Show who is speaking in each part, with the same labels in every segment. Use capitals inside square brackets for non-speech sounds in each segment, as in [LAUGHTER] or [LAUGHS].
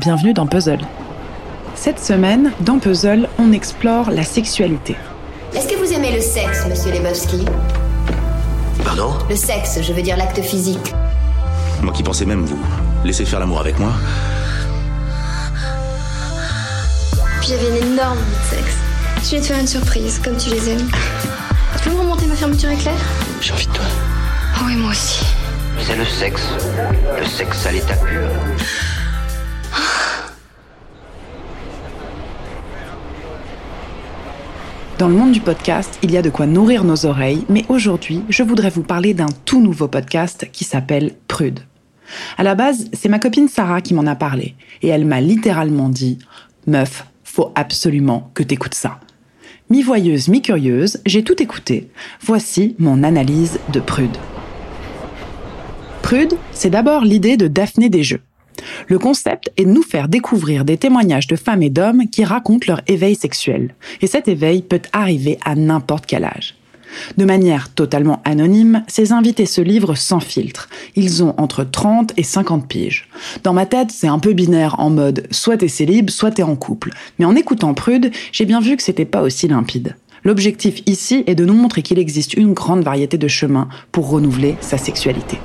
Speaker 1: bienvenue dans Puzzle. Cette semaine, dans Puzzle, on explore la sexualité.
Speaker 2: Est-ce que vous aimez le sexe, monsieur Lebowski?
Speaker 3: Pardon?
Speaker 2: Le sexe, je veux dire l'acte physique.
Speaker 3: Moi qui pensais même vous laisser faire l'amour avec moi.
Speaker 4: J'avais une énorme envie de sexe. Je vais te faire une surprise, comme tu les aimes. Tu peux me remonter ma fermeture éclair?
Speaker 3: J'ai envie de toi.
Speaker 4: Oh oui, moi aussi.
Speaker 5: C'est le sexe. Le sexe à l'état pur.
Speaker 1: Dans le monde du podcast, il y a de quoi nourrir nos oreilles, mais aujourd'hui, je voudrais vous parler d'un tout nouveau podcast qui s'appelle Prude. À la base, c'est ma copine Sarah qui m'en a parlé, et elle m'a littéralement dit Meuf, faut absolument que t'écoutes ça. Mi-voyeuse, mi-curieuse, j'ai tout écouté. Voici mon analyse de Prude. Prude, c'est d'abord l'idée de Daphné des Jeux. Le concept est de nous faire découvrir des témoignages de femmes et d'hommes qui racontent leur éveil sexuel. Et cet éveil peut arriver à n'importe quel âge. De manière totalement anonyme, ces invités se livrent sans filtre. Ils ont entre 30 et 50 piges. Dans ma tête, c'est un peu binaire en mode soit t'es célib, soit t'es en couple. Mais en écoutant Prude, j'ai bien vu que c'était pas aussi limpide. L'objectif ici est de nous montrer qu'il existe une grande variété de chemins pour renouveler sa sexualité.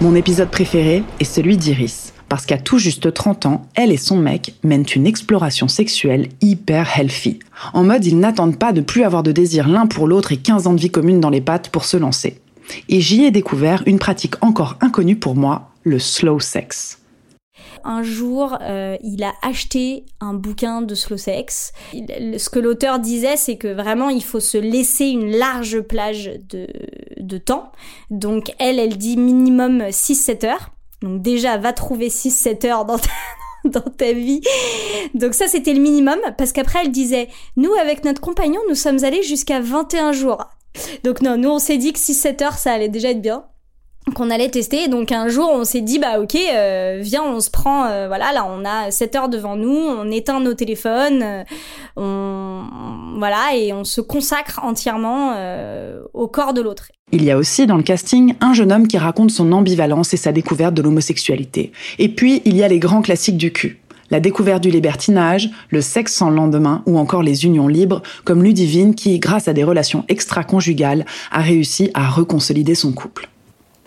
Speaker 1: Mon épisode préféré est celui d'Iris parce qu'à tout juste 30 ans, elle et son mec mènent une exploration sexuelle hyper healthy. En mode, ils n'attendent pas de plus avoir de désir l'un pour l'autre et 15 ans de vie commune dans les pattes pour se lancer. Et j'y ai découvert une pratique encore inconnue pour moi, le slow sex.
Speaker 6: Un jour, euh, il a acheté un bouquin de slow sex. Ce que l'auteur disait, c'est que vraiment, il faut se laisser une large plage de, de temps. Donc, elle, elle dit minimum 6-7 heures. Donc déjà, va trouver 6-7 heures dans ta, [LAUGHS] dans ta vie. Donc ça, c'était le minimum. Parce qu'après, elle disait, nous, avec notre compagnon, nous sommes allés jusqu'à 21 jours. Donc non, nous, on s'est dit que 6-7 heures, ça allait déjà être bien qu'on allait tester. Donc un jour, on s'est dit bah ok, euh, viens, on se prend. euh, voilà, là, on a 7 heures devant nous, on éteint nos téléphones, euh, on voilà et on se consacre entièrement euh, au corps de l'autre.
Speaker 1: Il y a aussi dans le casting un jeune homme qui raconte son ambivalence et sa découverte de l'homosexualité. Et puis, il y a les grands classiques du cul. La découverte du libertinage, le sexe sans lendemain ou encore les unions libres, comme Ludivine qui, grâce à des relations extra-conjugales, a réussi à reconsolider son couple.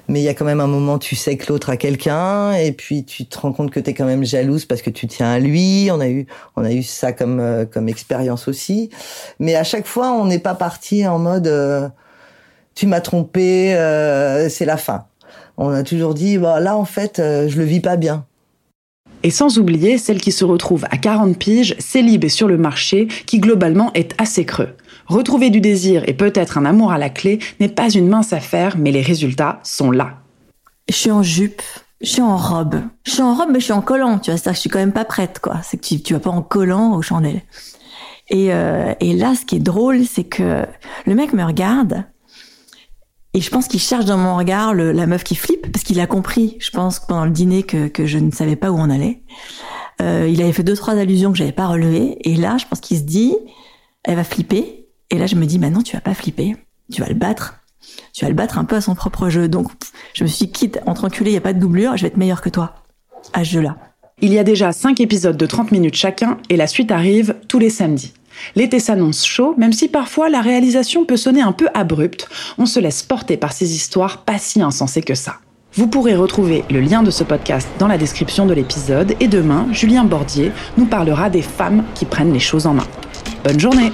Speaker 7: Mais il y a quand même un moment, tu sais que l'autre a quelqu'un, et puis tu te rends compte que tu es quand même jalouse parce que tu tiens à lui. On a eu, on a eu ça comme euh, comme expérience aussi. Mais à chaque fois, on n'est pas parti en mode euh, tu m'as trompé, euh, c'est la fin. On a toujours dit bah là en fait, euh, je le vis pas bien.
Speaker 1: Et sans oublier celle qui se retrouve à 40 piges, célib et sur le marché, qui globalement est assez creux. Retrouver du désir et peut-être un amour à la clé n'est pas une mince affaire, mais les résultats sont là.
Speaker 8: Je suis en jupe, je suis en robe. Je suis en robe, mais je suis en collant, tu vois. C'est-à-dire que je suis quand même pas prête, quoi. C'est que tu, vas pas en collant aux chandelles. Euh, et là, ce qui est drôle, c'est que le mec me regarde, et je pense qu'il cherche dans mon regard le- la meuf qui flippe, parce qu'il a compris, je pense, pendant le dîner que, que je ne savais pas où on allait. Euh, il avait fait deux, trois allusions que j'avais pas relevées, et là, je pense qu'il se dit, elle va flipper. Et là, je me dis, non, tu vas pas flipper. Tu vas le battre. Tu vas le battre un peu à son propre jeu. Donc, je me suis quitte entre enculés, il n'y a pas de doublure, je vais être meilleure que toi à ce jeu-là.
Speaker 1: Il y a déjà 5 épisodes de 30 minutes chacun et la suite arrive tous les samedis. L'été s'annonce chaud, même si parfois la réalisation peut sonner un peu abrupte, on se laisse porter par ces histoires pas si insensées que ça. Vous pourrez retrouver le lien de ce podcast dans la description de l'épisode et demain, Julien Bordier nous parlera des femmes qui prennent les choses en main. Bonne journée